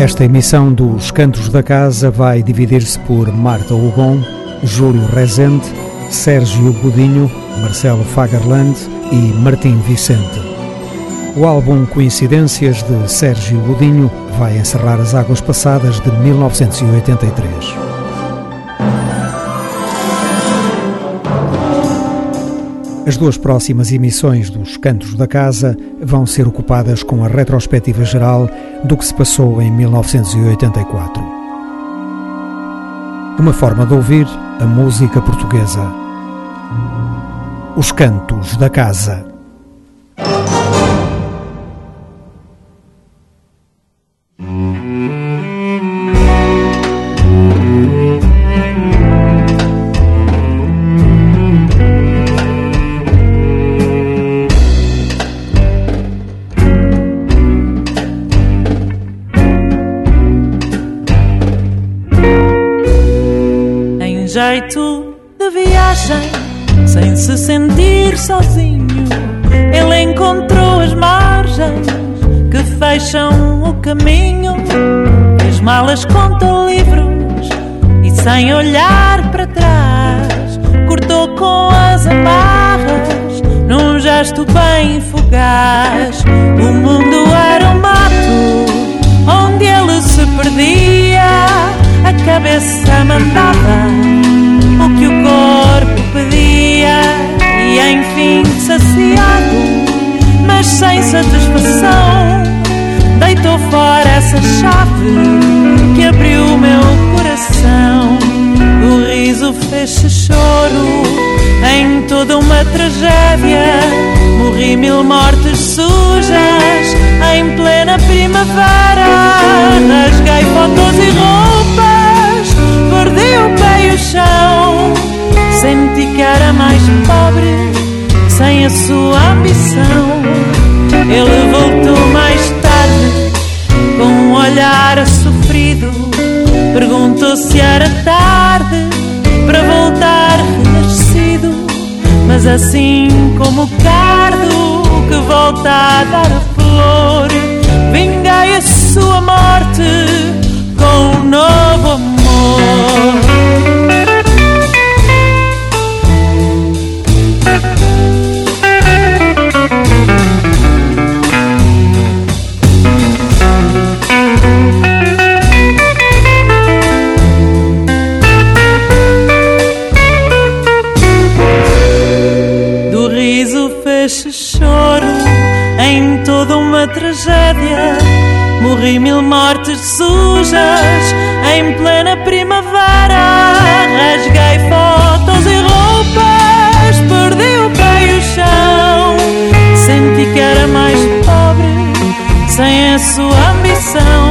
Esta emissão dos Cantos da Casa vai dividir-se por Marta Hugon, Júlio Rezende, Sérgio Godinho, Marcelo Fagerland e Martim Vicente. O álbum Coincidências de Sérgio Godinho vai encerrar as águas passadas de 1983. As duas próximas emissões dos Cantos da Casa vão ser ocupadas com a retrospectiva geral do que se passou em 1984. Uma forma de ouvir a música portuguesa. Os Cantos da Casa. Mas sem satisfação, deitou fora essa chave que abriu meu coração. O riso fez-se choro em toda uma tragédia. Morri mil mortes sujas em plena primavera. Rasguei fotos e roupas, perdi o pé e o chão. Senti que era sem a sua ambição. Ele voltou mais tarde, com um olhar sofrido. Perguntou se era tarde para voltar renascido. Mas assim como o cardo que volta a dar a flor, vinguei a sua morte com um novo amor. Tragédia. Morri mil mortes sujas em plena primavera. Rasguei fotos e roupas, perdi o pé e o chão. Senti que era mais pobre, sem a sua ambição.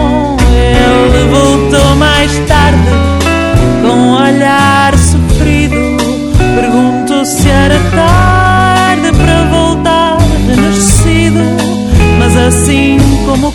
Assim como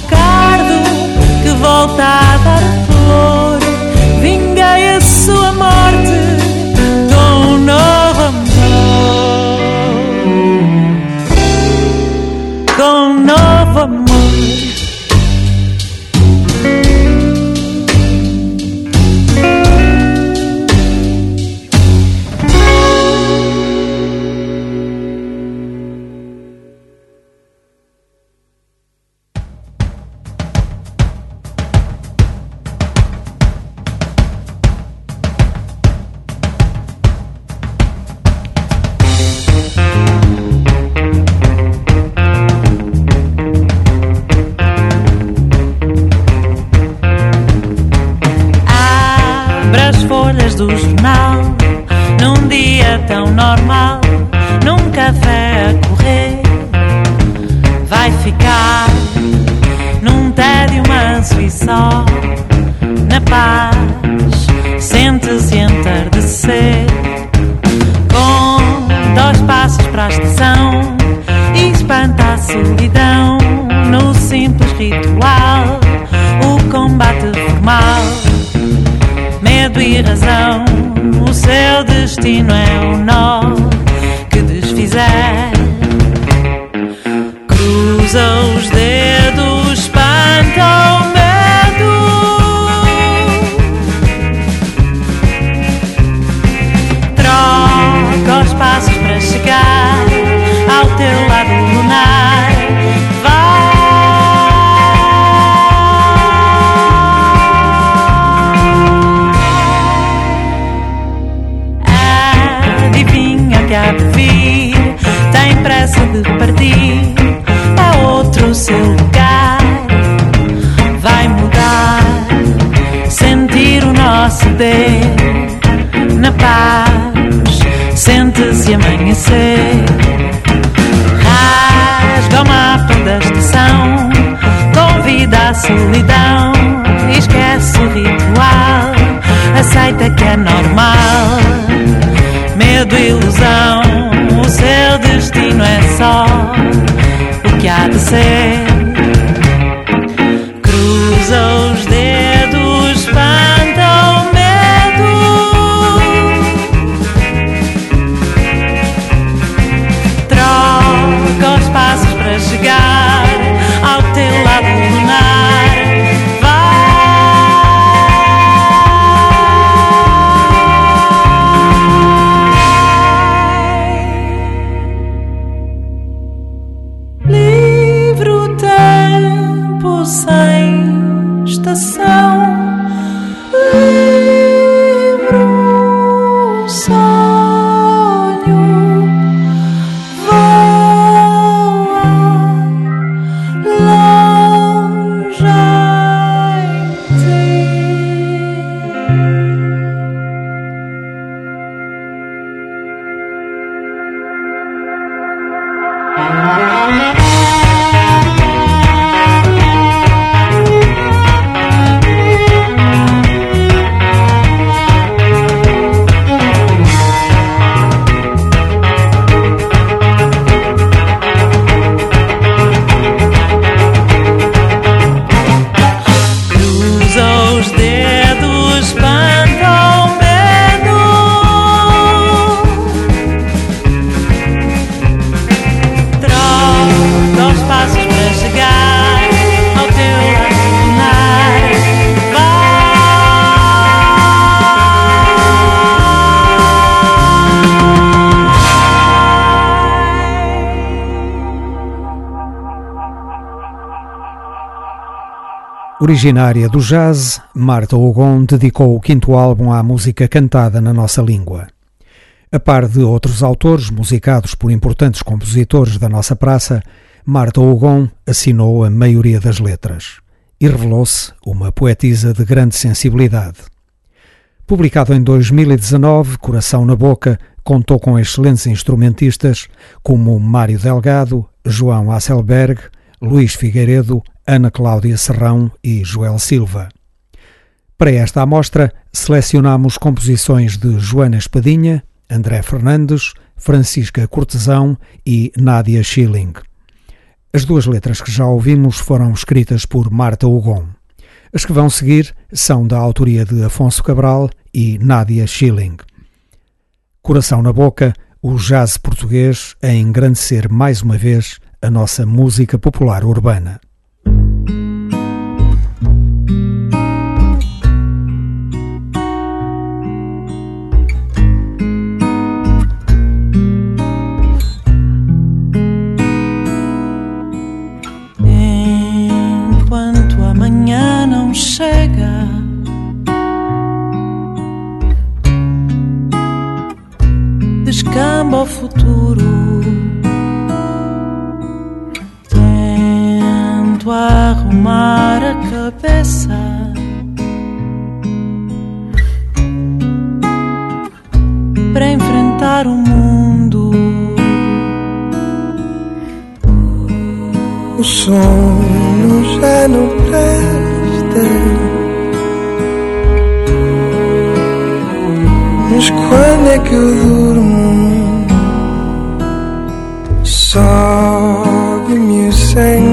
o que há Originária do jazz, Marta Ogon dedicou o quinto álbum à música cantada na nossa língua. A par de outros autores musicados por importantes compositores da nossa praça, Marta Ogon assinou a maioria das letras e revelou-se uma poetisa de grande sensibilidade. Publicado em 2019, Coração na Boca contou com excelentes instrumentistas como Mário Delgado, João Hasselberg, Luís Figueiredo, Ana Cláudia Serrão e Joel Silva. Para esta amostra, selecionamos composições de Joana Espadinha, André Fernandes, Francisca Cortesão e Nádia Schilling. As duas letras que já ouvimos foram escritas por Marta Hugon. As que vão seguir são da autoria de Afonso Cabral e Nádia Schilling. Coração na Boca, o jazz português a engrandecer mais uma vez a nossa música popular urbana. Chega, descamba o futuro. Tento arrumar a cabeça. Para enfrentar o mundo. O sono já não presta. Mas quando é que eu durmo? Sobe-me o sangue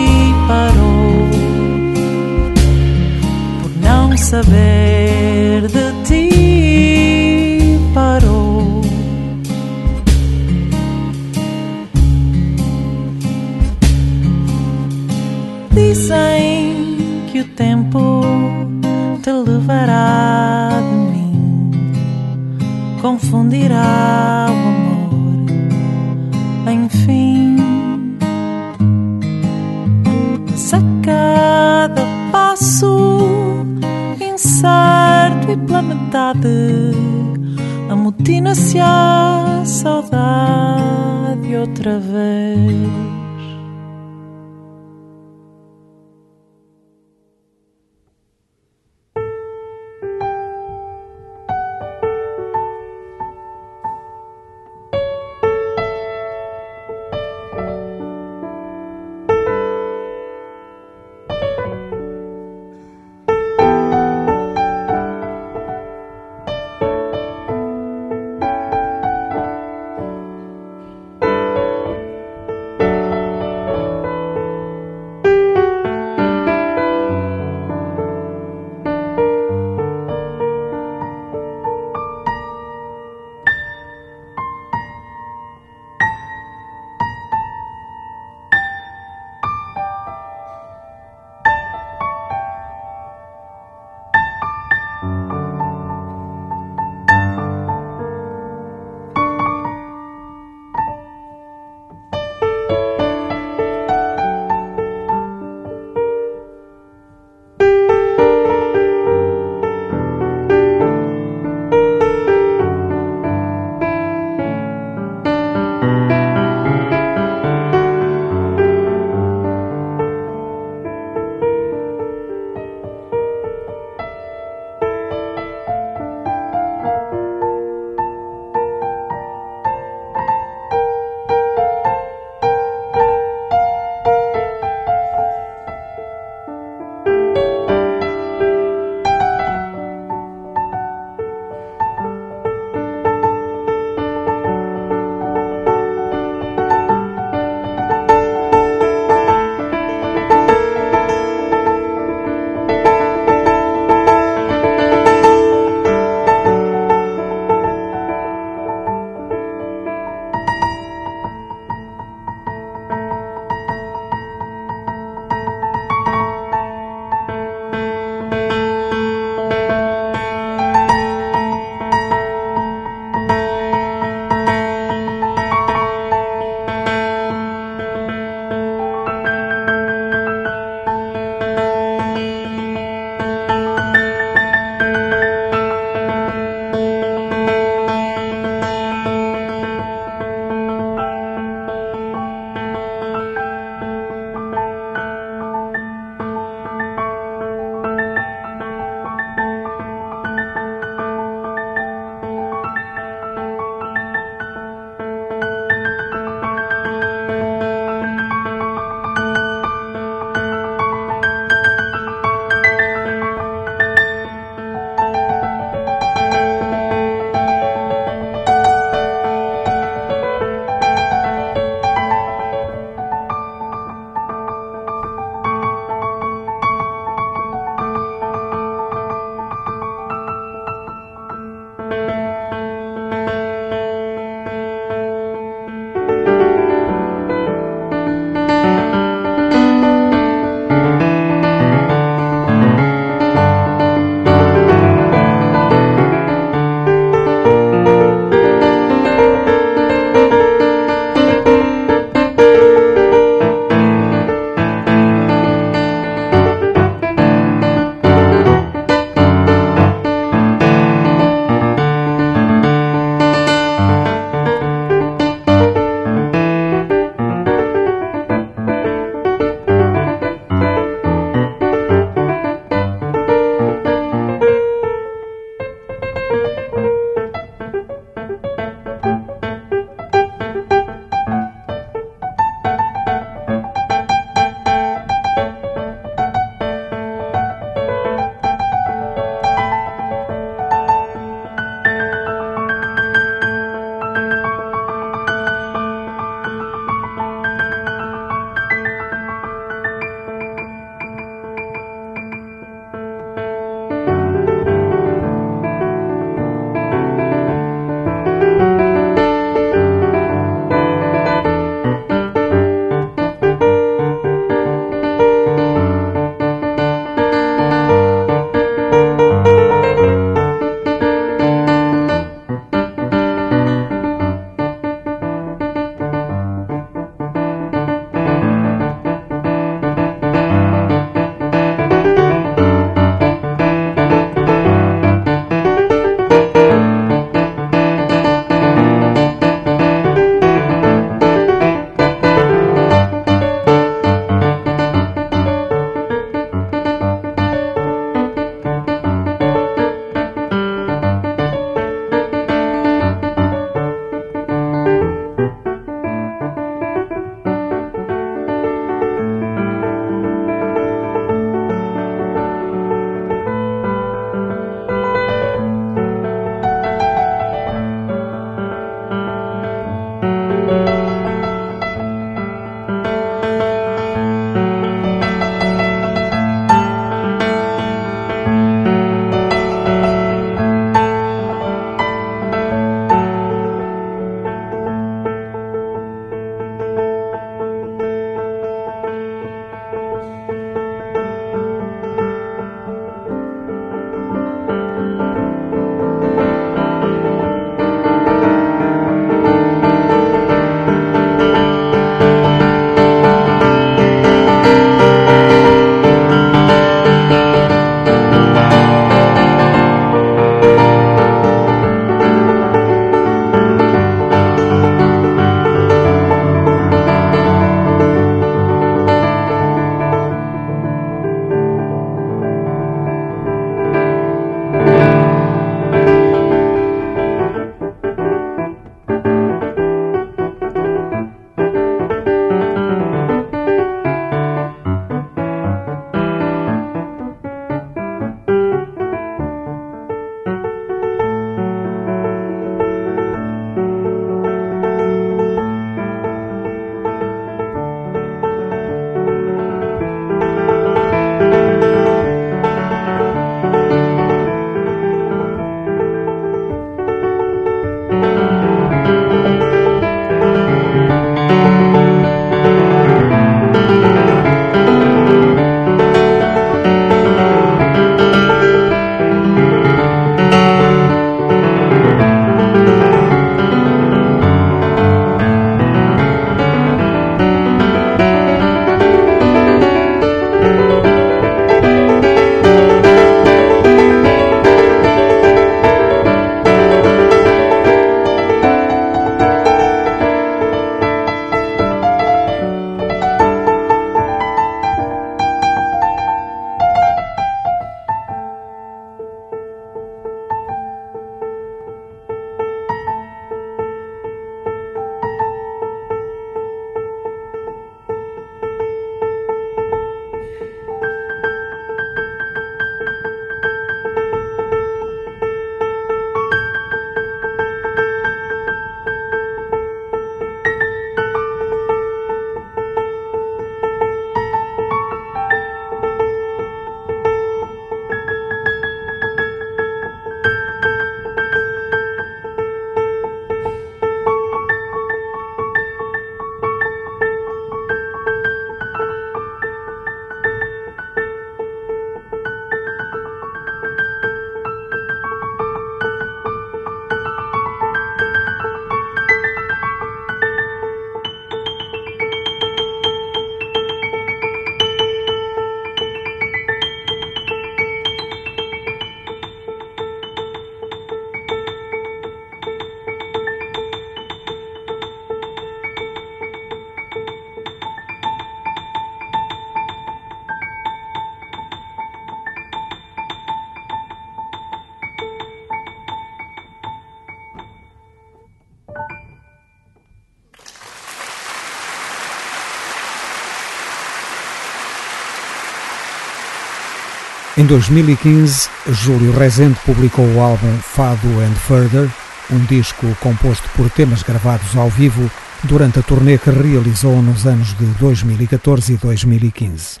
Em 2015, Júlio Rezende publicou o álbum Fado and Further, um disco composto por temas gravados ao vivo durante a turnê que realizou nos anos de 2014 e 2015.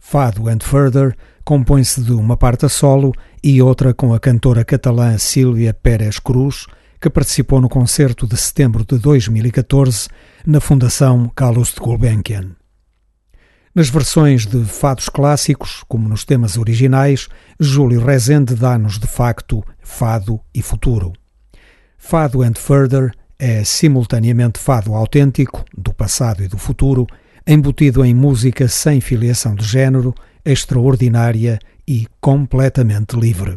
Fado and Further compõe-se de uma parte a solo e outra com a cantora catalã Sílvia Pérez Cruz, que participou no concerto de setembro de 2014 na Fundação Carlos de Gulbenkian. Nas versões de fados clássicos, como nos temas originais, Júlio Rezende dá-nos de facto fado e futuro. Fado and Further é simultaneamente fado autêntico, do passado e do futuro, embutido em música sem filiação de género, extraordinária e completamente livre.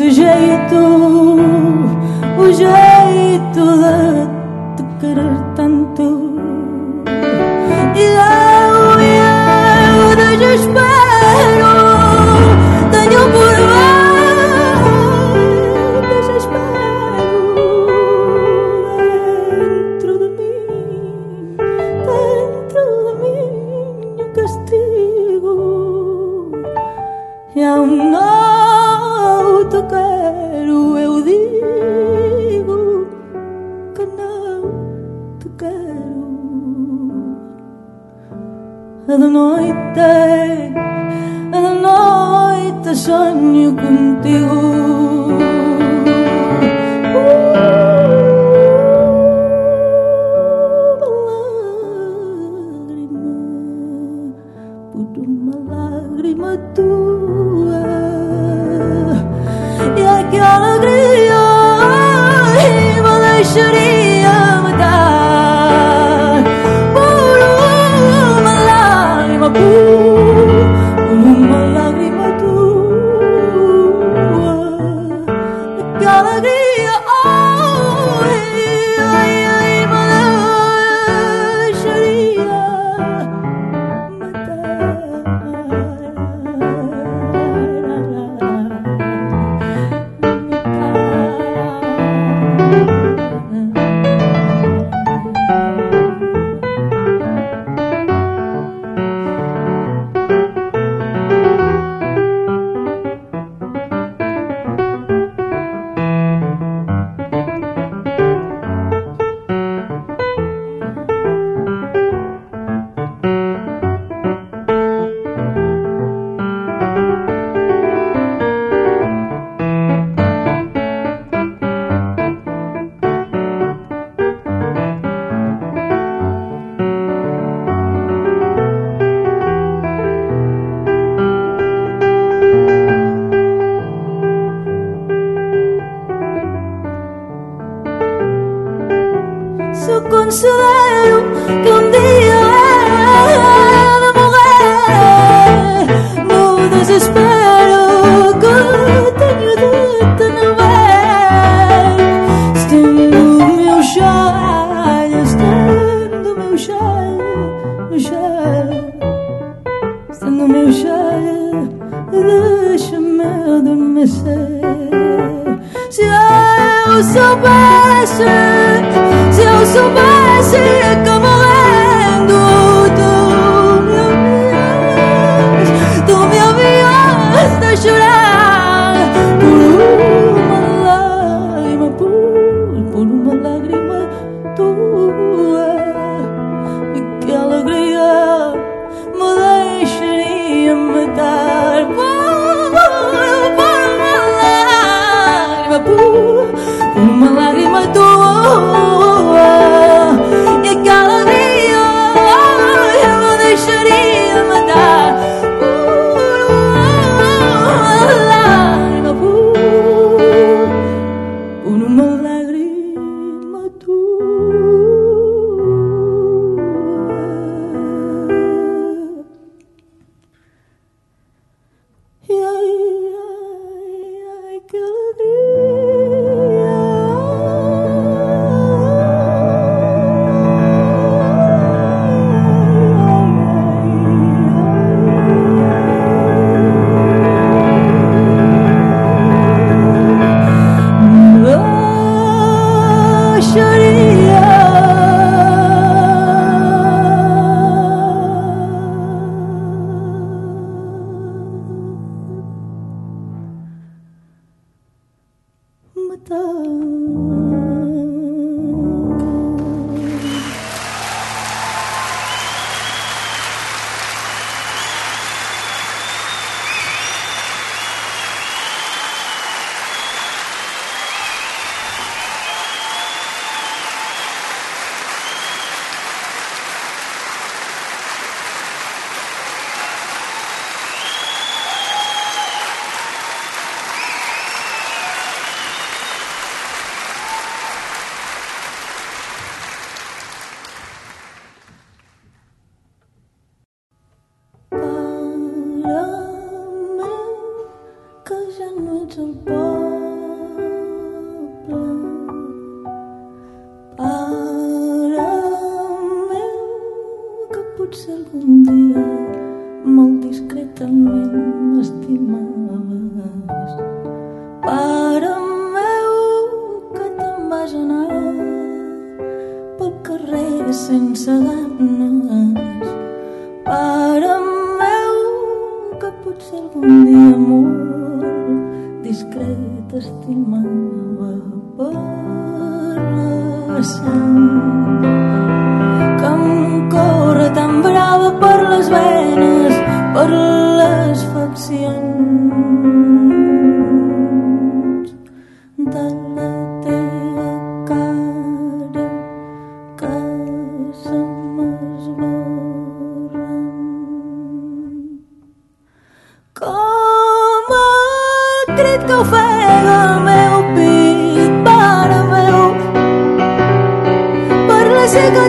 muito jeito.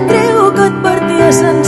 treu que et parties en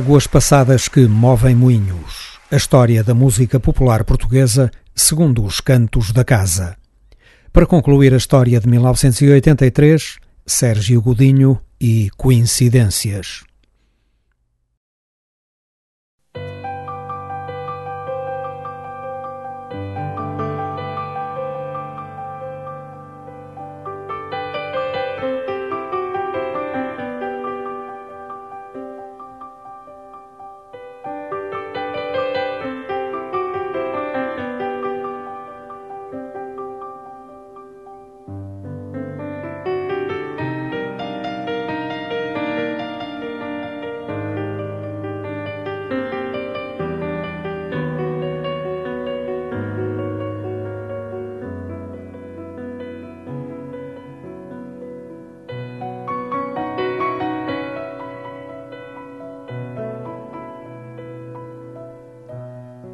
Águas passadas que movem moinhos. A história da música popular portuguesa segundo os cantos da casa. Para concluir a história de 1983, Sérgio Godinho e Coincidências.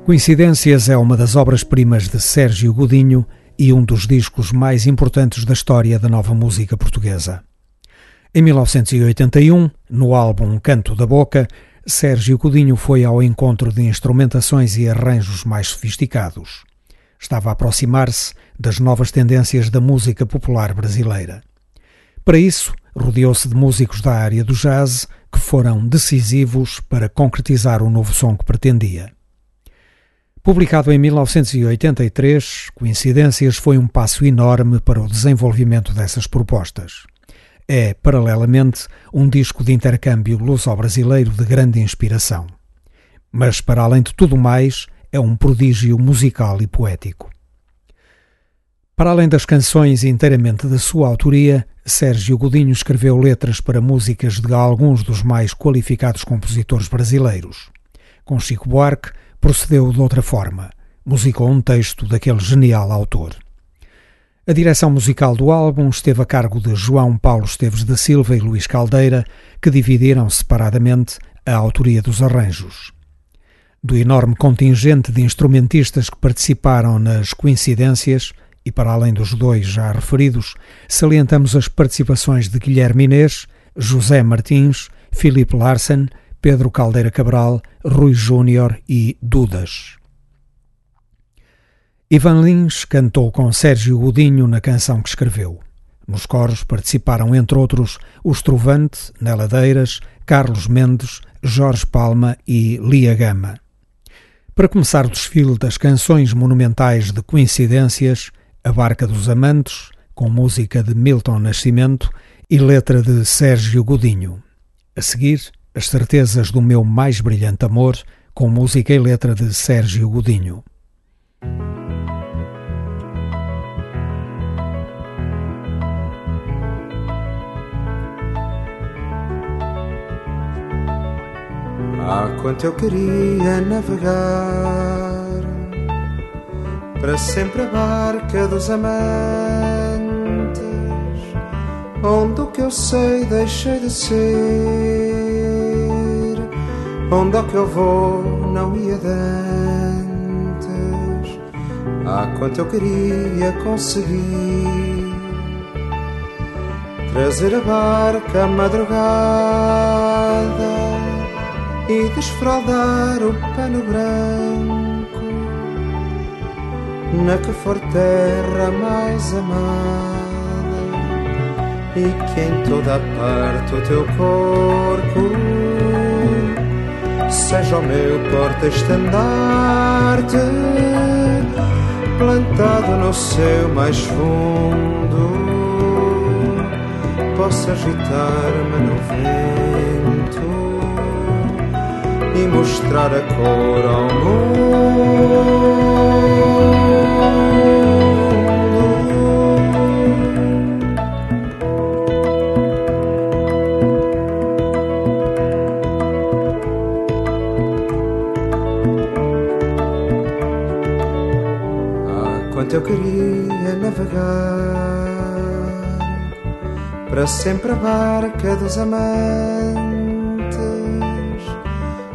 Coincidências é uma das obras-primas de Sérgio Godinho e um dos discos mais importantes da história da nova música portuguesa. Em 1981, no álbum Canto da Boca, Sérgio Godinho foi ao encontro de instrumentações e arranjos mais sofisticados. Estava a aproximar-se das novas tendências da música popular brasileira. Para isso, rodeou-se de músicos da área do jazz que foram decisivos para concretizar o novo som que pretendia. Publicado em 1983, Coincidências foi um passo enorme para o desenvolvimento dessas propostas. É, paralelamente, um disco de intercâmbio luso-brasileiro de grande inspiração. Mas, para além de tudo mais, é um prodígio musical e poético. Para além das canções inteiramente da sua autoria, Sérgio Godinho escreveu letras para músicas de alguns dos mais qualificados compositores brasileiros. Com Chico Buarque, procedeu de outra forma. Musicou um texto daquele genial autor. A direção musical do álbum esteve a cargo de João Paulo Esteves da Silva e Luís Caldeira, que dividiram separadamente a autoria dos arranjos. Do enorme contingente de instrumentistas que participaram nas coincidências, e para além dos dois já referidos, salientamos as participações de Guilherme Inês, José Martins, Filipe Larsen, Pedro Caldeira Cabral, Rui Júnior e Dudas. Ivan Lins cantou com Sérgio Godinho na canção que escreveu. Nos coros participaram, entre outros, os Trovante, Neladeiras, Carlos Mendes, Jorge Palma e Lia Gama. Para começar o desfile das canções monumentais de coincidências, A Barca dos Amantes, com música de Milton Nascimento e letra de Sérgio Godinho. A seguir, as certezas do meu mais brilhante amor, com música e letra de Sérgio Godinho. Ah, quanto eu queria navegar para sempre a barca dos amantes, onde o que eu sei deixei de ser Onde é que eu vou? Não ia dantes Ah, quanto eu queria conseguir. Trazer a barca à madrugada E desfraldar o pano branco Na que for terra mais amada E que em toda parte o teu corpo seja o meu porta-estandarte, plantado no céu mais fundo, possa agitar-me no vento e mostrar a cor ao mundo. Eu queria navegar para sempre a barca dos amantes,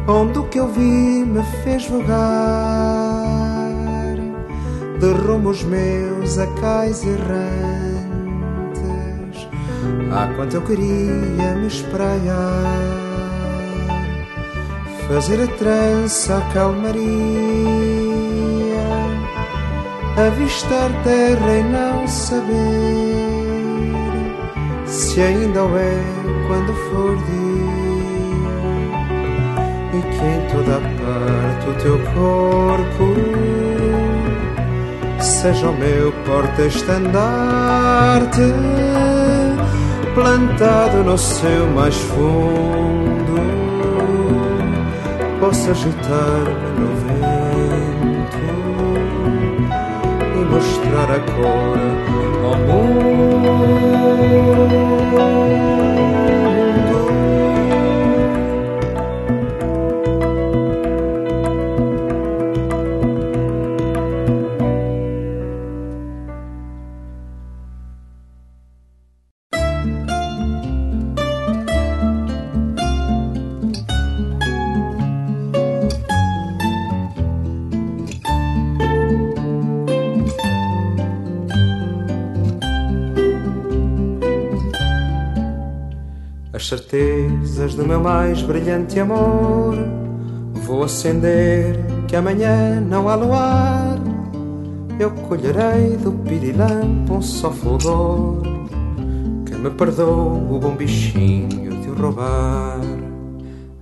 onde o que eu vi me fez vogar de rumo os meus acais errantes. Ah, quanto eu queria me espraiar fazer a trança a calmaria, avistar terra e não saber se ainda o é quando for dia, e que em toda parte o teu corpo seja o meu porta-estandarte plantado no seu mais fundo, possa agitar-me mostrar a cor ao mundo. Do meu mais brilhante amor. Vou acender que amanhã não há luar. Eu colherei do pirilampo um só fulgor que me perdoe o bom bichinho de o roubar.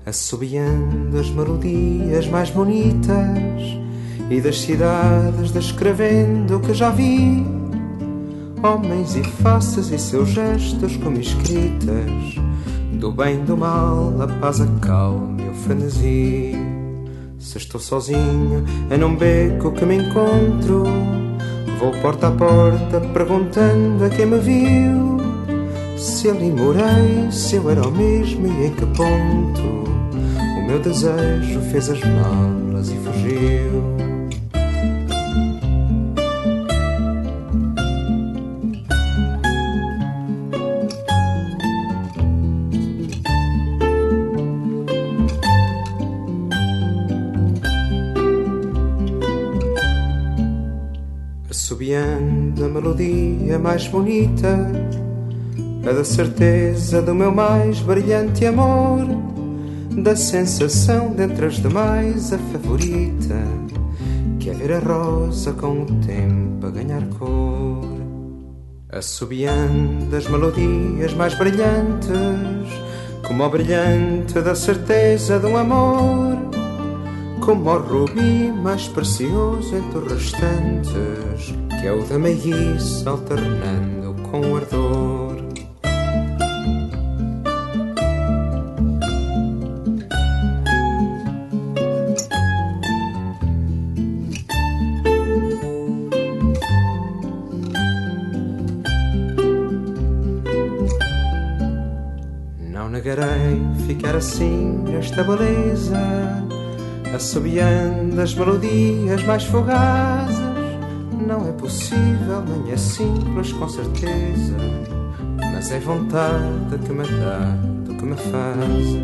Assobiando as melodias mais bonitas e das cidades descrevendo o que já vi. Homens e faces e seus gestos como escritas do bem, do mal, a paz, a calma e o frenesi. Se estou sozinho é num beco que me encontro, vou porta a porta perguntando a quem me viu. Se ali morei, se eu era o mesmo e em que ponto. O meu desejo fez as malas e fugiu. Assobiando a melodia mais bonita, a da certeza do meu mais brilhante amor, da sensação dentre as demais a favorita, que é ver a rosa com o tempo a ganhar cor. Assobiando as melodias mais brilhantes, como o brilhante da certeza de um amor como o rubi mais precioso entre os restantes, que é o da meiguice alternando com ardor. Não negarei ficar assim nesta beleza assobiando as melodias mais fogazes. É possível, nem é simples, com certeza, mas é vontade que me dá do que me fazes.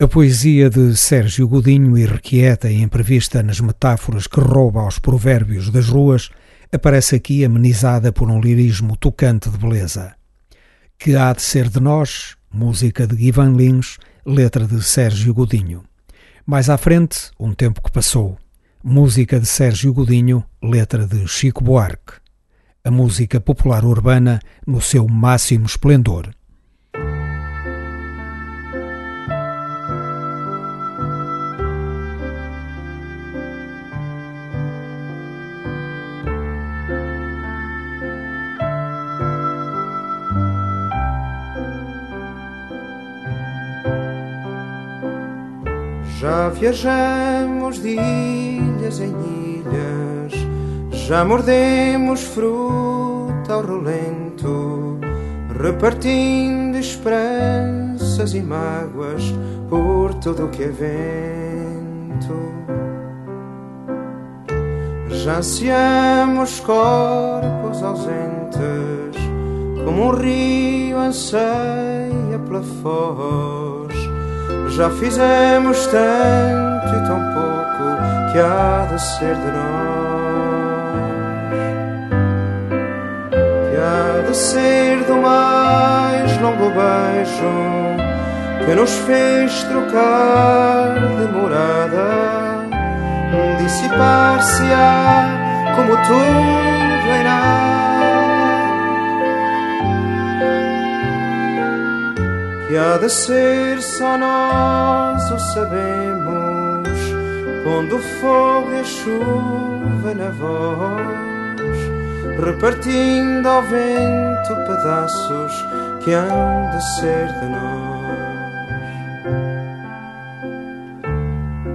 A poesia de Sérgio Godinho, irrequieta e imprevista nas metáforas que rouba aos provérbios das ruas, aparece aqui amenizada por um lirismo tocante de beleza. Que há de ser de nós, música de Ivan Lins, letra de Sérgio Godinho. Mais à frente, Um Tempo que Passou, música de Sérgio Godinho, letra de Chico Buarque. A música popular urbana no seu máximo esplendor. Já viajamos de em ilhas, já mordemos fruta ao rolento, repartindo esperanças e mágoas por tudo o que é vento. Já ansiamos corpos ausentes, como um rio anseia pela foz já fizemos tanto e tão pouco que há de ser de nós. Que há de ser do mais longo beijo que nos fez trocar de morada, dissipar-se-á como tudo irá. Que há de ser só nós o sabemos, pondo fogo e chuva na voz, repartindo ao vento pedaços que hão de ser de nós.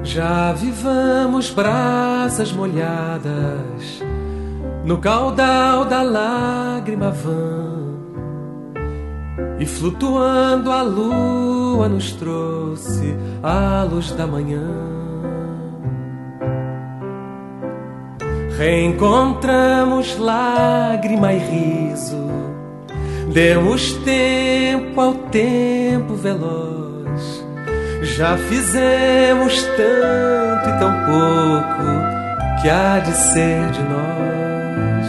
Já vivamos brasas molhadas no caudal da lágrima vã. E flutuando a lua nos trouxe a luz da manhã. Reencontramos lágrima e riso Demos tempo ao tempo veloz. Já fizemos tanto e tão pouco que há de ser de nós.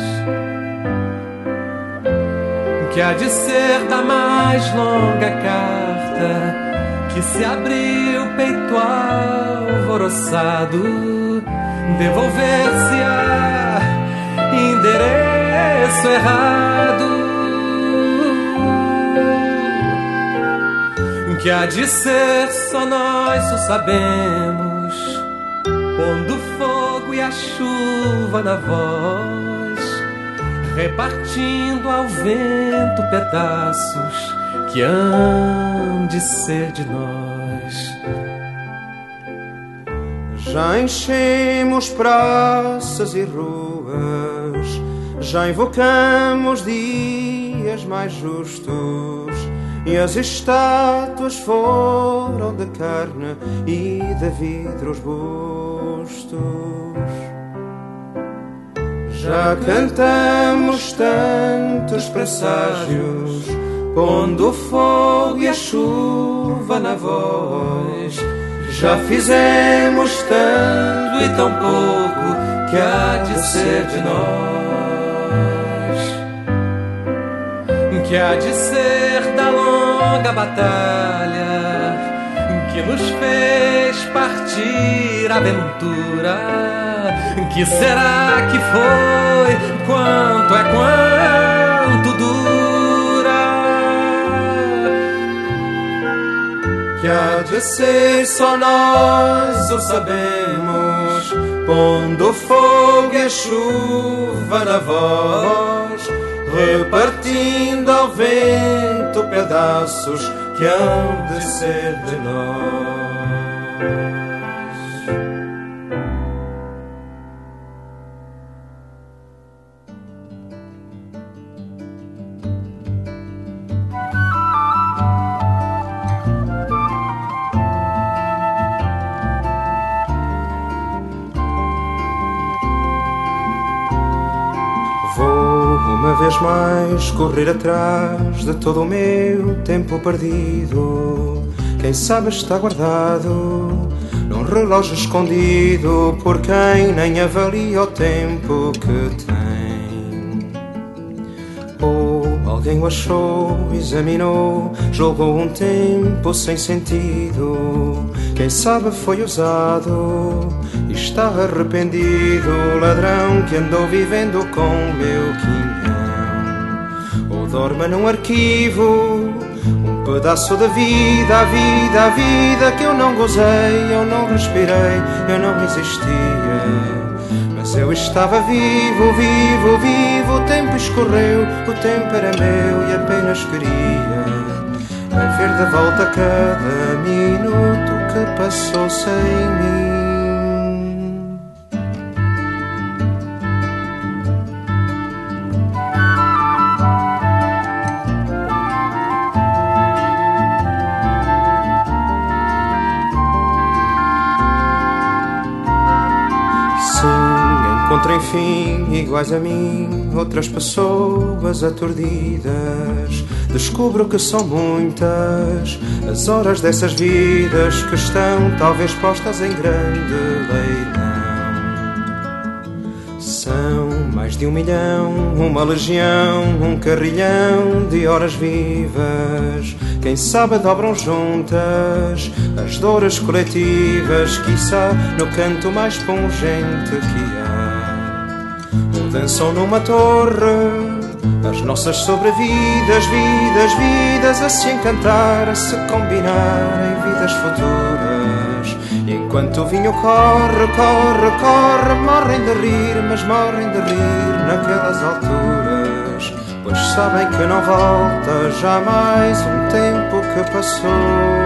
Que há de ser da mais longa carta que se abriu peito alvoroçado, devolver-se a endereço errado. Que há de ser só nós o sabemos, pondo fogo e a chuva na voz, repartindo ao vento pedaços que hão de ser de nós. Já enchemos praças e ruas, já invocamos dias mais justos e as estátuas foram de carne e de vidro os bustos. Já cantamos tantos presságios, pondo o fogo e a chuva na voz. Já fizemos tanto e tão pouco que há de ser de nós. Que há de ser da longa batalha que nos fez partir a aventura. Que será que foi? Quanto é quanto Ser só nós o sabemos, pondo fogo e chuva na voz repartindo ao vento pedaços que hão de ser de nós. Vez mais correr atrás de todo o meu tempo perdido. Quem sabe está guardado num relógio escondido por quem nem avalia o tempo que tem. Ou alguém o achou, examinou, julgou um tempo sem sentido. Quem sabe foi usado e está arrependido. Ladrão que andou vivendo com o meu quinhão dorme num arquivo um pedaço da vida, a vida, a vida que eu não gozei, eu não respirei, eu não existia. Mas eu estava vivo, vivo, vivo, o tempo escorreu, o tempo era meu e apenas queria ver de volta cada minuto que passou sem mim. Enfim, iguais a mim, outras pessoas aturdidas. Descubro que são muitas as horas dessas vidas que estão talvez postas em grande leilão. São mais de um milhão, uma legião, um carrilhão de horas vivas. Quem sabe dobram juntas as dores coletivas, quiçá no canto mais pungente que há. Dançam numa torre as nossas sobrevidas, vidas, vidas a se encantar, a se combinar em vidas futuras. E enquanto o vinho corre, corre, corre, morrem de rir, mas morrem de rir naquelas alturas. Pois sabem que não volta jamais um tempo que passou.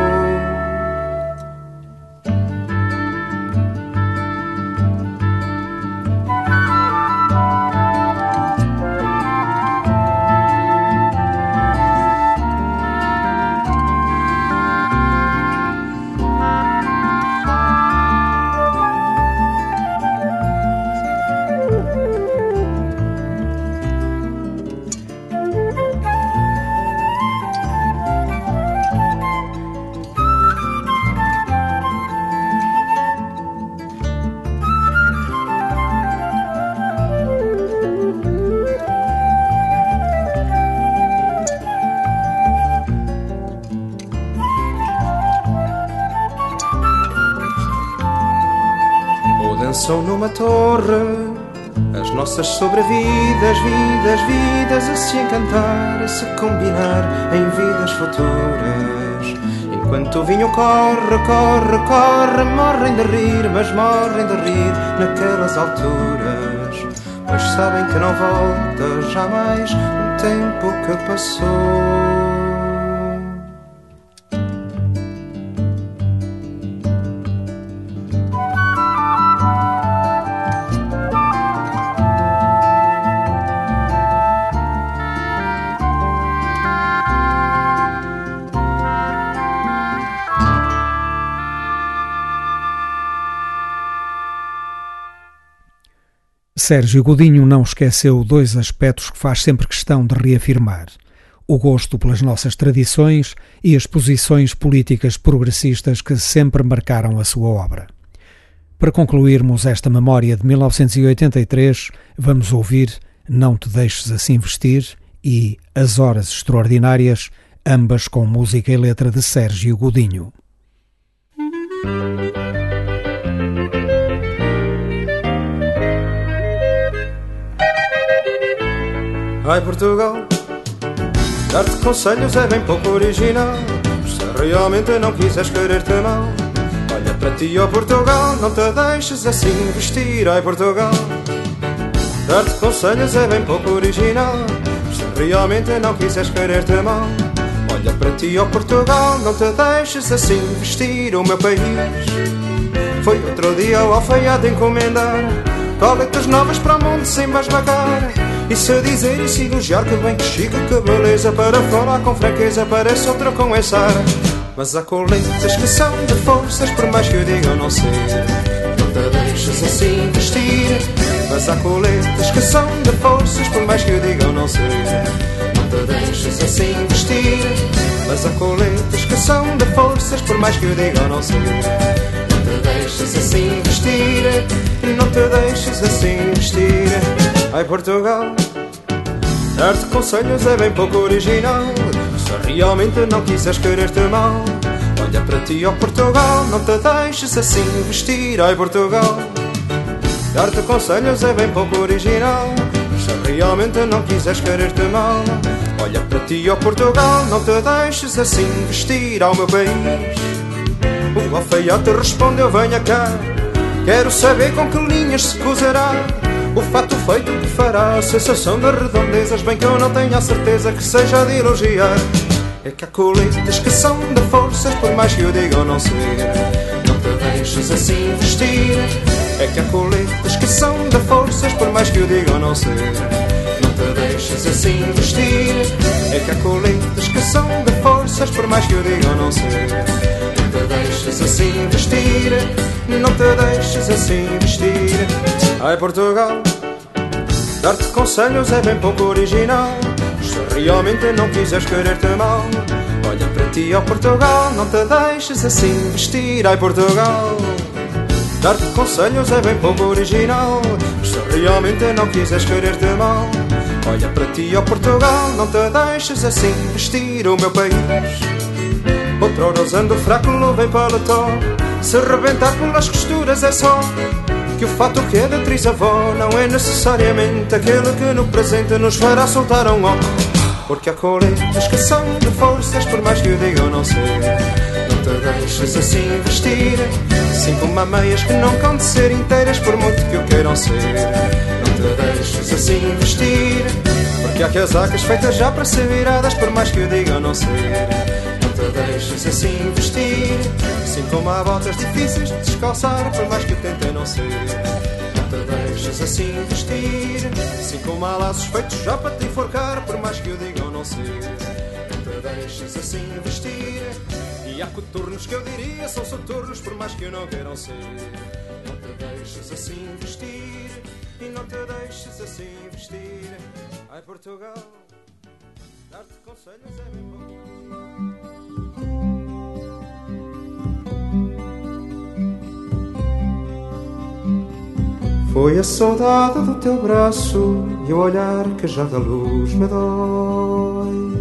Vidas, vidas a se encantar, a se combinar em vidas futuras. Enquanto o vinho corre, corre, corre, morrem de rir, mas morrem de rir naquelas alturas. Pois sabem que não volta jamais o tempo que passou. Sérgio Godinho não esqueceu dois aspectos que faz sempre questão de reafirmar: o gosto pelas nossas tradições e as posições políticas progressistas que sempre marcaram a sua obra. Para concluirmos esta memória de 1983, vamos ouvir Não Te Deixes Assim Vestir e As Horas Extraordinárias, ambas com música e letra de Sérgio Godinho. Ai Portugal, dar-te conselhos é bem pouco original. Se realmente não quiseres querer-te mal, olha para ti, ó oh Portugal, não te deixes assim vestir. Ai Portugal, dar-te conselhos é bem pouco original. Se realmente não quiseres querer-te mal, olha para ti, ó oh Portugal, não te deixes assim vestir. O meu país foi outro dia ao alfaiate encomendar coletas novas para o mundo sem basmacar. E se dizer e se elogiar que bem que chica, que beleza Para falar com franqueza parece outro com essa Mas há coletas que são de forças Por mais que eu diga não sei. Não te deixes assim vestir. Mas há coletas que são de forças Por mais que eu diga não sei. Não te deixes assim vestir. Mas há coletas que são de forças Por mais que eu diga eu não sei. Não te deixes assim vestir. Não te deixes assim vestir Ai Portugal, dar-te conselhos é bem pouco original. Se realmente não quiseres querer-te mal, olha para ti, ó Portugal, não te deixes assim vestir. Ai Portugal, dar-te conselhos é bem pouco original. Se realmente não quiseres querer-te mal, olha para ti, ó Portugal, não te deixes assim vestir ao meu país. O alfaiate respondeu: Venha cá, quero saber com que linhas se cozerá. O fato feito que fará a sensação de redondezas Bem que eu não tenho a certeza que seja de elogiar. É que há coletas que são de forças Por mais que eu diga ou não ser. Não te deixes assim vestir. É que há coletas que são de forças Por mais que eu diga ou não ser. Não te deixes assim vestir. É que há coletas que são de forças Por mais que eu diga ou não ser. Não te deixes assim vestir. Não te deixes assim vestir Ai Portugal, dar-te conselhos é bem pouco original. Se realmente não quiseres querer-te mal, olha para ti, ó Portugal, não te deixes assim vestir. Ai Portugal, Dar-te conselhos é bem pouco original. Se realmente não quiseres querer-te mal, olha para ti, ó Portugal, não te deixes assim vestir o meu país. Outro usando fraco, e paletó. Se rebentar pelas costuras é só que o fato que é da trisavó não é necessariamente aquele que no presente nos fará soltar um ó. Porque há coletas que são de forças, por mais que eu diga eu não sei. Não te deixes assim vestir, assim como há meias que não cão de ser inteiras, por muito que o queiram ser. Não te deixes assim vestir, porque há casacas feitas já para ser viradas, por mais que eu diga eu não sei. Não te deixes assim vestir, assim como há botas difíceis de descalçar, por mais que eu tente não ser. Não te deixes assim vestir, assim como há laços feitos já para te enforcar, por mais que eu diga eu não sei. Não te deixes assim vestir, e há coturnos que eu diria são soturnos, por mais que eu não queiram ser. Não te deixes assim vestir, e não te deixes assim vestir. Ai Portugal, dar-te conselhos é bem bom. Foi a saudade do teu braço e o olhar que já da luz me dói.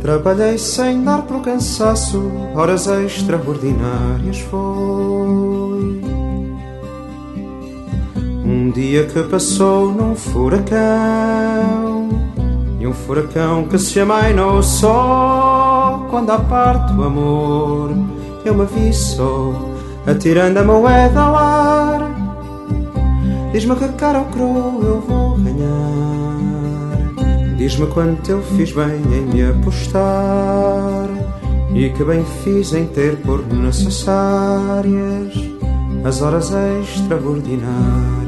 Trabalhei sem dar pelo cansaço, horas extraordinárias foi. Um dia que passou num furacão, e um furacão que se amainou só quando à parte o amor eu me vi só atirando a moeda ao ar. Diz-me que cara ou crow eu vou ganhar. Diz-me quanto eu fiz bem em me apostar. E que bem fiz em ter por necessárias as horas extraordinárias.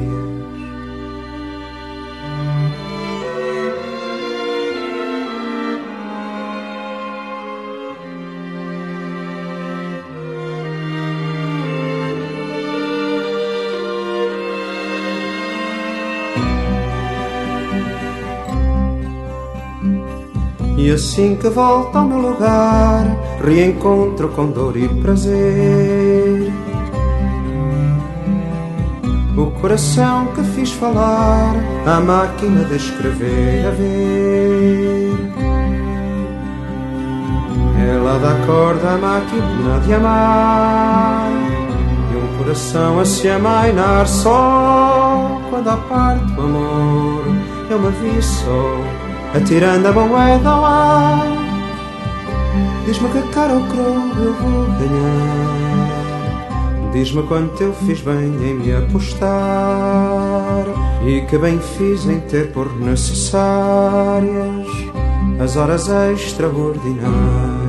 E assim que volto ao meu lugar, reencontro com dor e prazer. O coração que fiz falar, a máquina de escrever a ver. Ela dá corda à máquina de amar, e um coração a se amainar só quando à parte o amor eu me vi só atirando a moeda ao ar. Diz-me que cara ou crow eu vou ganhar. Diz-me quanto eu fiz bem em me apostar. E que bem fiz em ter por necessárias as horas extraordinárias.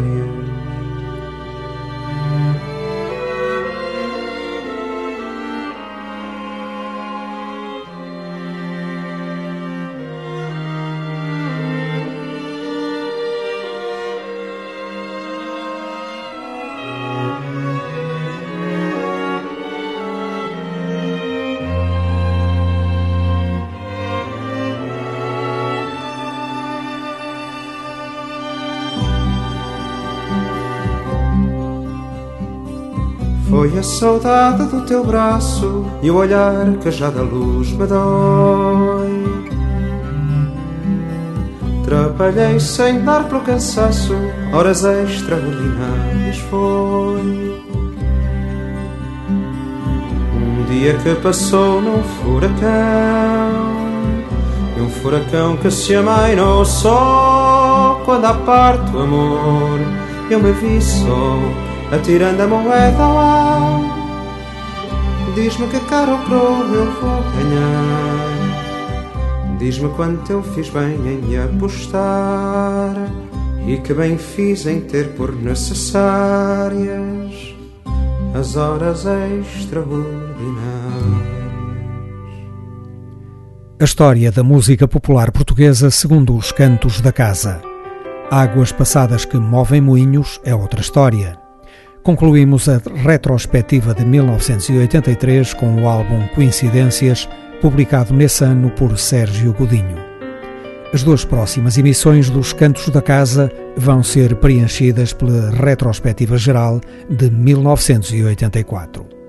Saudade do teu braço e o olhar que já da luz me dói. Trabalhei sem dar pelo cansaço, horas extraordinárias foi. Um dia que passou num furacão, e um furacão que se amainou só quando à o amor eu me vi só atirando a moeda ao ar. Diz-me que cara ou crow eu vou ganhar. Diz-me quanto eu fiz bem em me apostar. E que bem fiz em ter por necessárias as horas extraordinárias. A história da música popular portuguesa segundo os cantos da casa. Águas passadas que movem moinhos é outra história. Concluímos a retrospectiva de 1983 com o álbum Coincidências, publicado nesse ano por Sérgio Godinho. As duas próximas emissões dos Cantos da Casa vão ser preenchidas pela retrospectiva geral de 1984.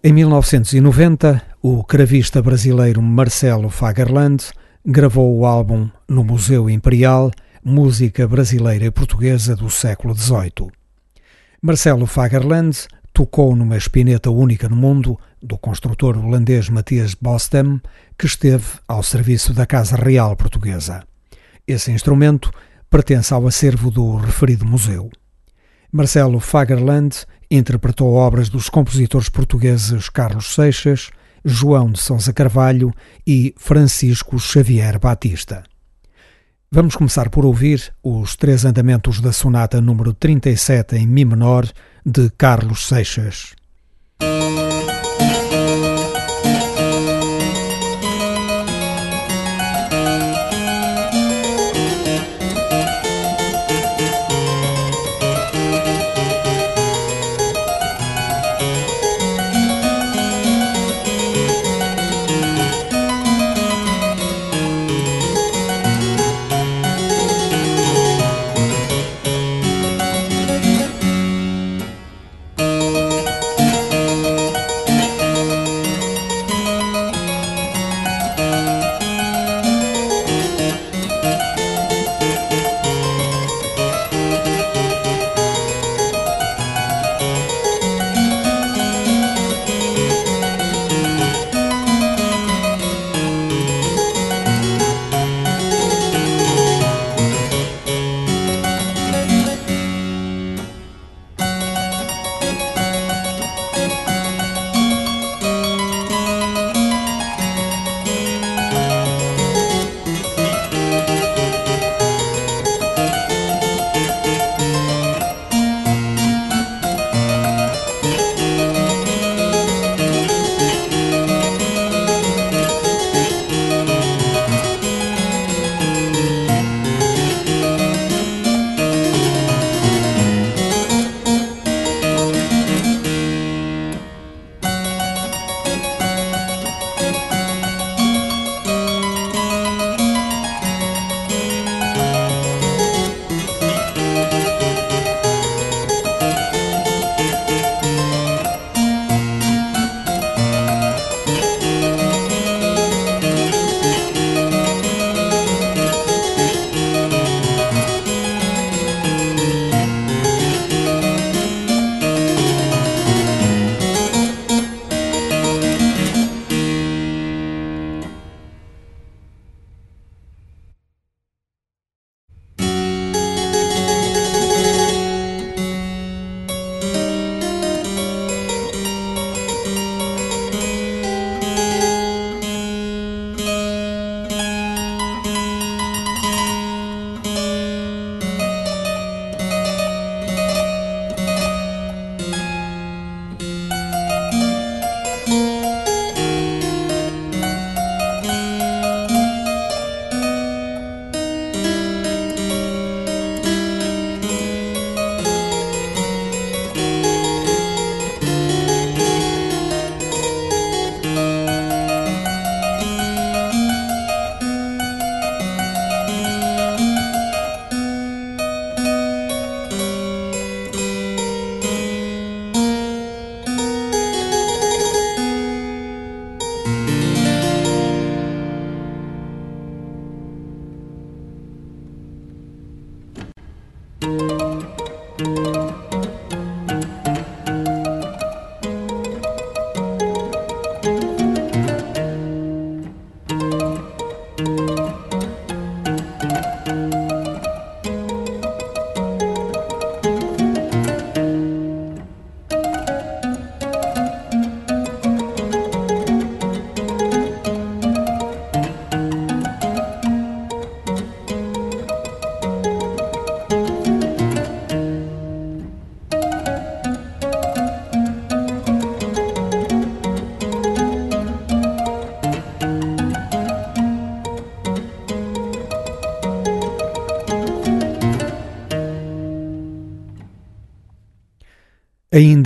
Em 1990, o cravista brasileiro Marcelo Fagerland gravou o álbum no Museu Imperial música brasileira e portuguesa do século XVIII. Marcelo Fagerland tocou numa espineta única no mundo do construtor holandês Matthias Bostem, que esteve ao serviço da Casa Real Portuguesa. Esse instrumento pertence ao acervo do referido museu. Marcelo Fagerland interpretou obras dos compositores portugueses Carlos Seixas, João de Sousa Carvalho e Francisco Xavier Batista. Vamos começar por ouvir os três andamentos da sonata número 37 em Mi menor de Carlos Seixas.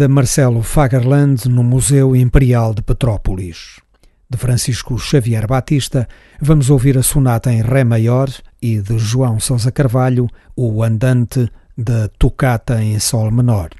Ainda Marcelo Fagerland no Museu Imperial de Petrópolis. De Francisco Xavier Batista, vamos ouvir a sonata em Ré maior e de João Sousa Carvalho, o Andante da Tocata em Sol menor.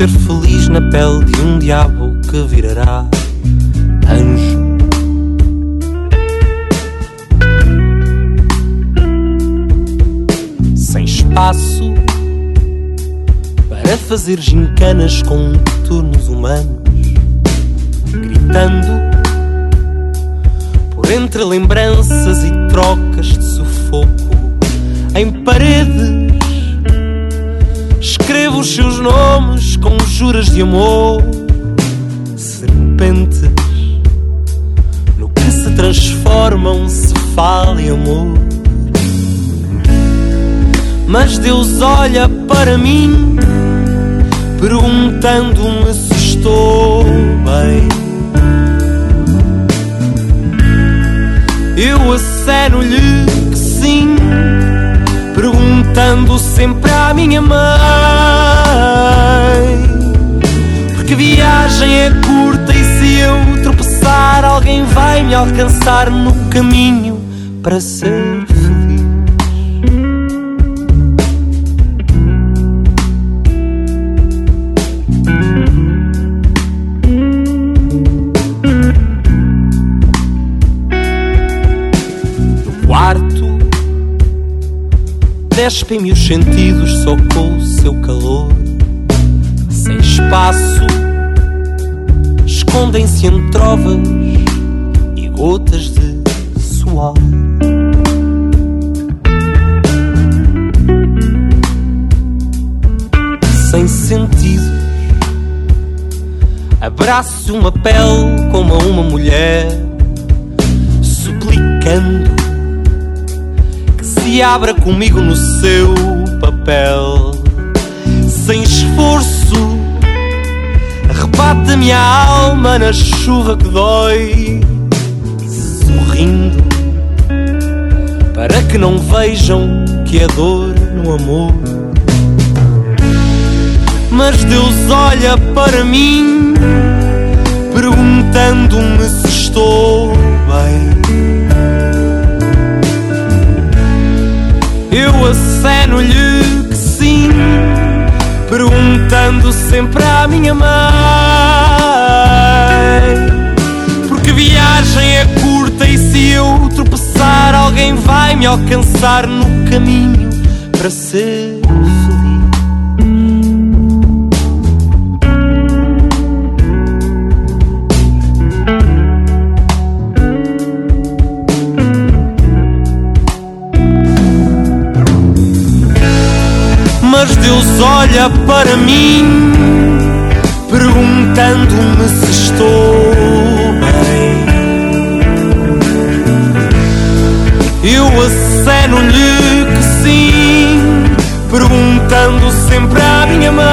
Ser feliz na pele de um diabo que virará anjo. Sem espaço para fazer gincanas com turnos humanos, gritando por entre lembranças e trocas de sufoco em paredes. Escrevo os seus nomes juras de amor, serpentes no que se transformam se fala amor. Mas Deus olha para mim, perguntando-me se estou bem. Eu aceno-lhe que sim, perguntando sempre à minha mãe. Porque viagem é curta e se eu tropeçar, alguém vai me alcançar no caminho para ser feliz. No quarto, despem-me os sentidos só com o seu calor. Sem espaço, escondem-se em trovas e gotas de suor. Sem sentido, abraço uma pele como a uma mulher, suplicando que se abra comigo no seu papel. Sem esforço, arrebata-me a alma na chuva que dói, sorrindo, para que não vejam que é dor no amor. Mas Deus olha para mim, perguntando-me se estou bem. Eu aceno-lhe que sim, perguntando sempre à minha mãe. Porque viagem é curta e se eu tropeçar, alguém vai me alcançar no caminho para ser olha para mim, perguntando-me se estou bem. Eu aceno-lhe que sim, perguntando sempre à minha mãe.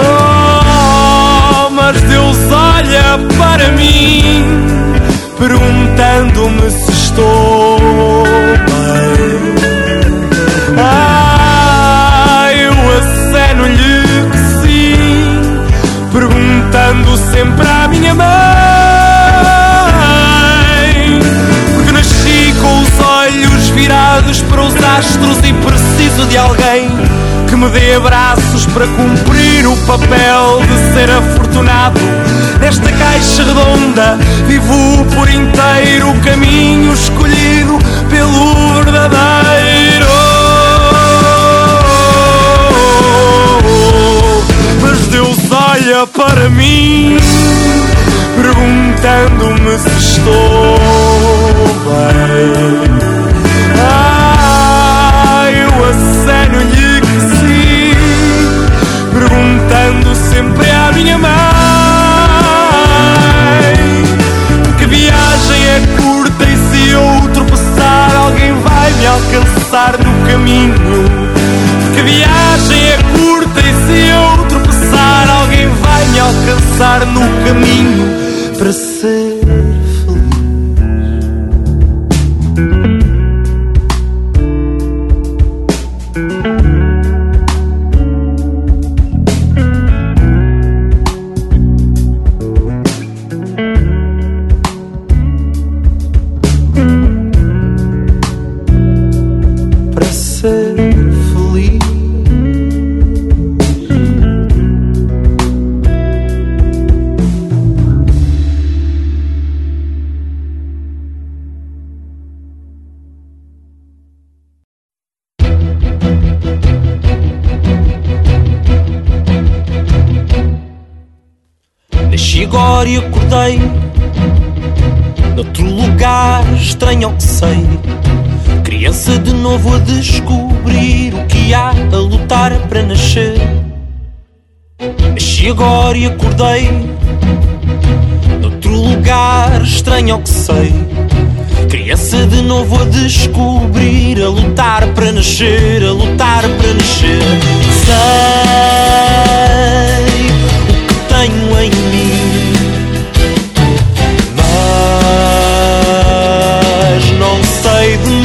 Oh, mas Deus olha para mim, perguntando-me se estou bem. Virados para os astros e preciso de alguém que me dê abraços para cumprir o papel de ser afortunado. Nesta caixa redonda vivo por inteiro o caminho escolhido pelo verdadeiro. Mas Deus olha para mim, perguntando-me se estou bem. Perguntando sempre à minha mãe. Que viagem é curta e se eu tropeçar, alguém vai me alcançar no caminho. Que viagem é curta e se eu tropeçar, alguém vai me alcançar no caminho para ser ser feliz. Nasci agora e acordei Noutro lugar estranho que sei Criança de novo a descobrir O que há a lutar para nascer. Nasci agora e acordei. Noutro lugar estranho ao que sei. Criança de novo a descobrir A lutar para nascer, a lutar para nascer. Sei o que tenho em mim Mas não sei de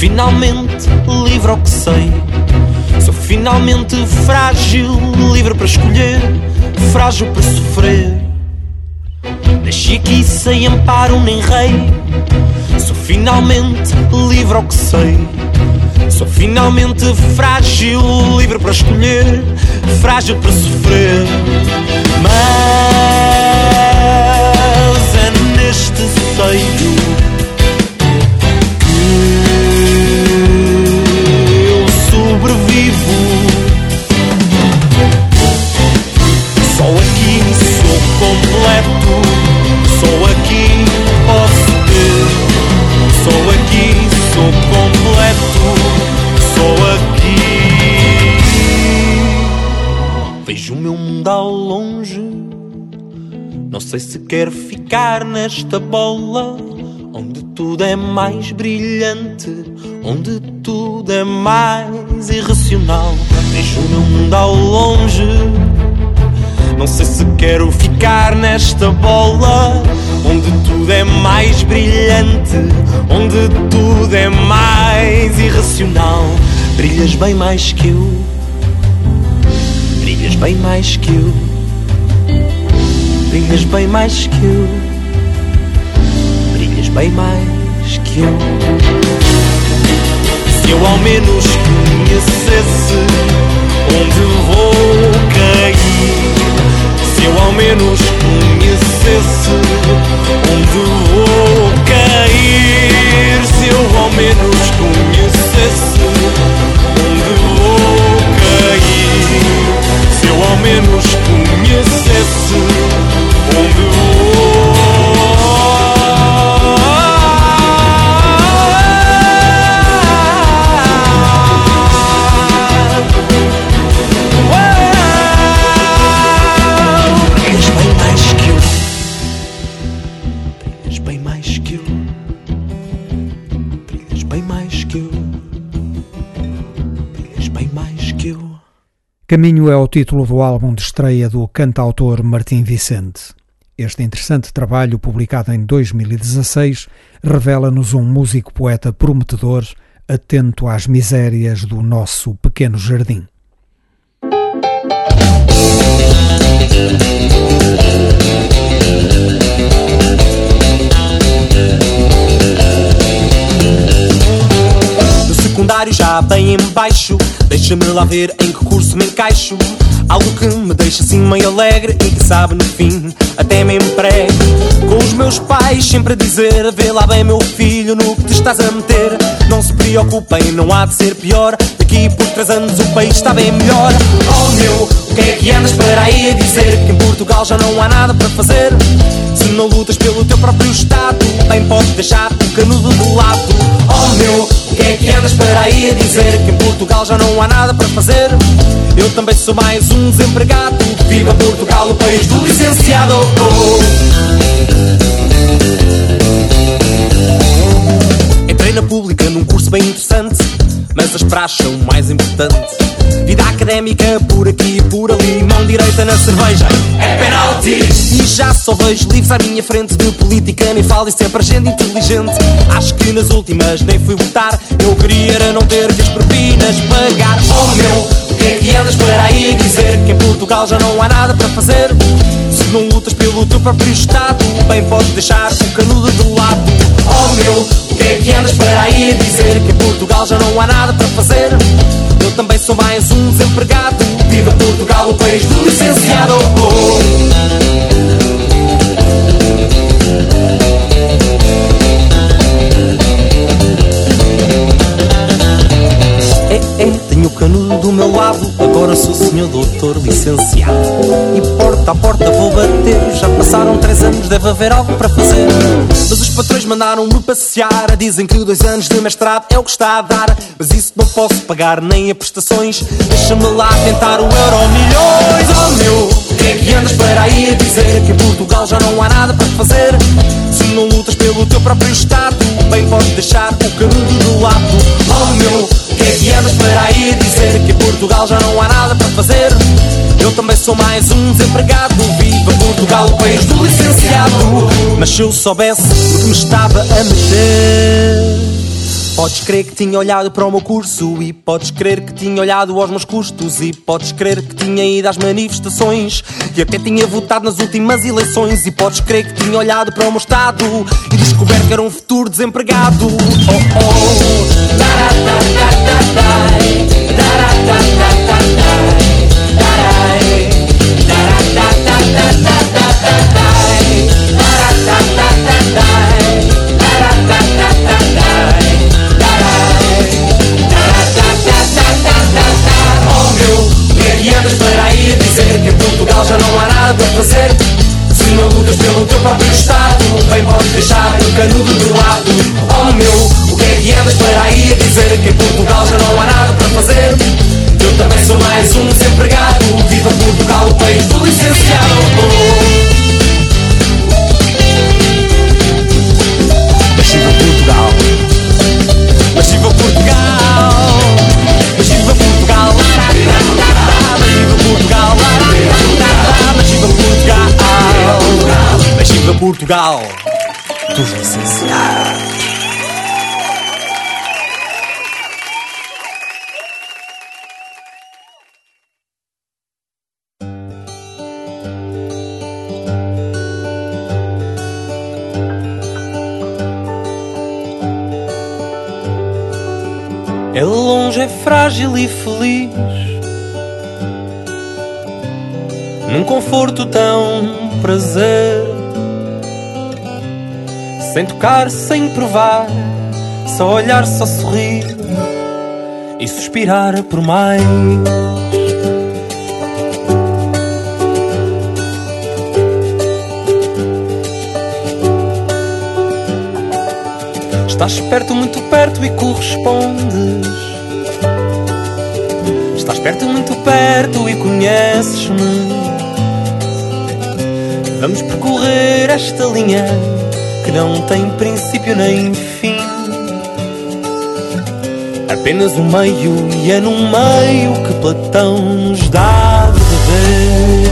finalmente livre ao que sei. Sou finalmente frágil, livre para escolher, frágil para sofrer. Nasci aqui sem amparo nem rei. Sou finalmente livre ao que sei. Sou finalmente frágil, livre para escolher, frágil para sofrer. Mas é neste seio sobrevivo. Só aqui sou completo, só aqui posso ter. Só aqui sou completo, só aqui. Vejo o meu mundo ao longe. Não sei se quero ficar nesta bola onde tudo é mais brilhante, onde tudo é mais irracional. Vejo o meu mundo ao longe. Não sei se quero ficar nesta bola onde tudo é mais brilhante, onde tudo é mais irracional. Brilhas bem mais que eu, brilhas bem mais que eu, brilhas bem mais que eu, brilhas bem mais que eu. Se eu ao menos conhecesse onde vou cair, se eu ao menos conhecesse onde vou cair, se eu ao menos conhecesse Caminho é o título do álbum de estreia do cantautor Martim Vicente. Este interessante trabalho, publicado em 2016, revela-nos um músico-poeta prometedor, atento às misérias do nosso pequeno jardim. No secundário já bem em baixo Deixa-me lá ver em que curso me encaixo. Algo que me deixa assim meio alegre E que sabe no fim até me emprego Com os meus pais sempre a dizer Vê lá bem meu filho no que te estás a meter. Não se preocupem, não há de ser pior. Daqui por três anos o país está bem melhor. Oh meu, o que é que andas para aí a dizer? Que em Portugal já não há nada para fazer. Se não lutas pelo teu próprio estado Bem podes deixar o canudo de lado. Oh meu, que é que andas para aí a dizer? Que em Portugal já não há nada para fazer Eu também sou mais um desempregado Viva Portugal, o país do licenciado. Entrei na pública num curso bem interessante Mas as praxes são mais importante Vida académica por aqui e por ali, mão direita na cerveja. É penalti! E já só vejo livros à minha frente de política, nem falo isso é para gente inteligente. Acho que nas últimas nem fui votar, eu queria era não ter que as propinas pagar. Oh meu, o que é que andas por aí dizer? Que em Portugal já não há nada para fazer. Não lutas pelo teu próprio Estado, bem podes deixar o canudo de lado. Oh meu, o que é que andas por aí a dizer? Que em Portugal já não há nada para fazer. Eu também sou mais um desempregado. Viva Portugal, o país do licenciado. Oh. É, tenho o canudo do meu lado, agora sou senhor doutor licenciado. E porta a porta vou bater, já passaram três anos, deve haver algo para fazer. Mas os patrões mandaram-me passear, dizem que dois anos de mestrado é o que está a dar. Mas isso não posso pagar nem a prestações, deixa-me lá tentar o euro milhões. Oh meu, que é que andas para aí a dizer? Que em Portugal já não há nada para fazer. Se não lutas pelo teu próprio Estado, bem podes deixar o canudo do lado. Oh meu, que é que andas para aí dizer que em Portugal já não há nada para fazer? Eu também sou mais um desempregado. Viva Portugal, o país do licenciado. Mas se eu soubesse o que me estava a meter. Podes crer que tinha olhado para o meu curso e podes crer que tinha olhado aos meus custos e podes crer que tinha ido às manifestações e até tinha votado nas últimas eleições e podes crer que tinha olhado para o meu estado e descoberto que era um futuro desempregado. Oh oh. Já não há nada para fazer? Se não lutas pelo teu próprio Estado, bem podes deixar o canudo de lado. Oh meu, o que é que andas para aí a dizer que em Portugal já não há nada para fazer? Eu também sou mais um desempregado. Viva Portugal, o país do licenciado. Viva Portugal. Dos licenciados. É longe, é frágil e feliz. Num conforto tão prazer. Sem tocar, sem provar. Só olhar, só sorrir. E suspirar por mais. Estás perto, muito perto e correspondes. Estás perto, muito perto e conheces-me. Vamos percorrer esta linha que não tem princípio nem fim. Apenas um meio e é num meio que Platão nos dá de beber.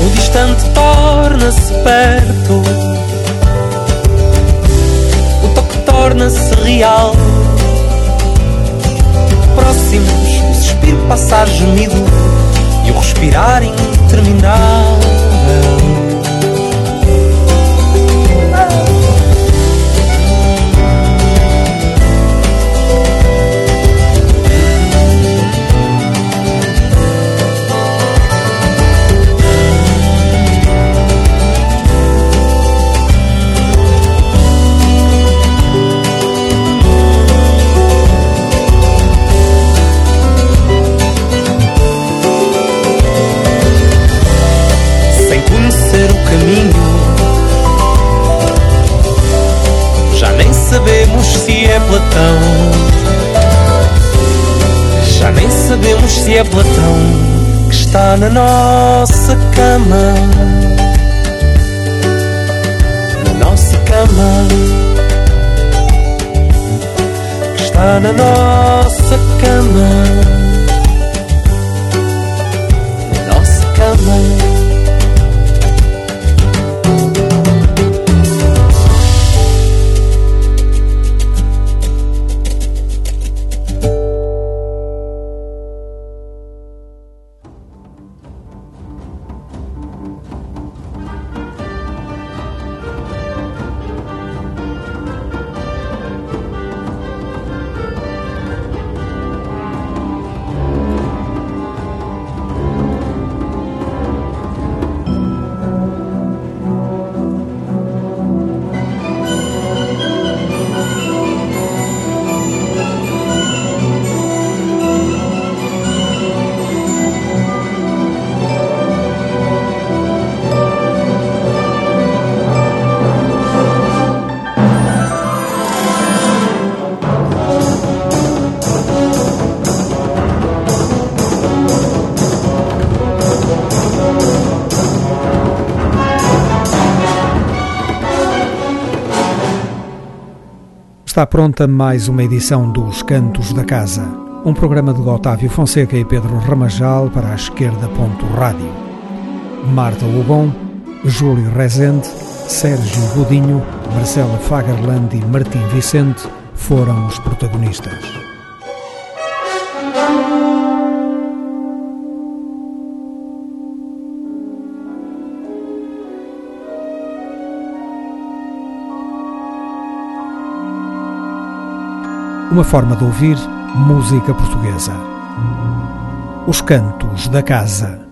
O distante torna-se perto, o toque torna-se real. Próximos, o suspiro passa a gemido e o respirar interminável. Se é Platão que está na nossa cama. cama que está na nossa cama. Está pronta mais uma edição dos Cantos da Casa, um programa de Otávio Fonseca e Pedro Ramajal para a esquerda. Rádio. Marta Lobon, Júlio Rezende, Sérgio Godinho, Marcela Fagerland e Martim Vicente foram os protagonistas. Uma forma de ouvir música portuguesa. Os Cantos da Casa.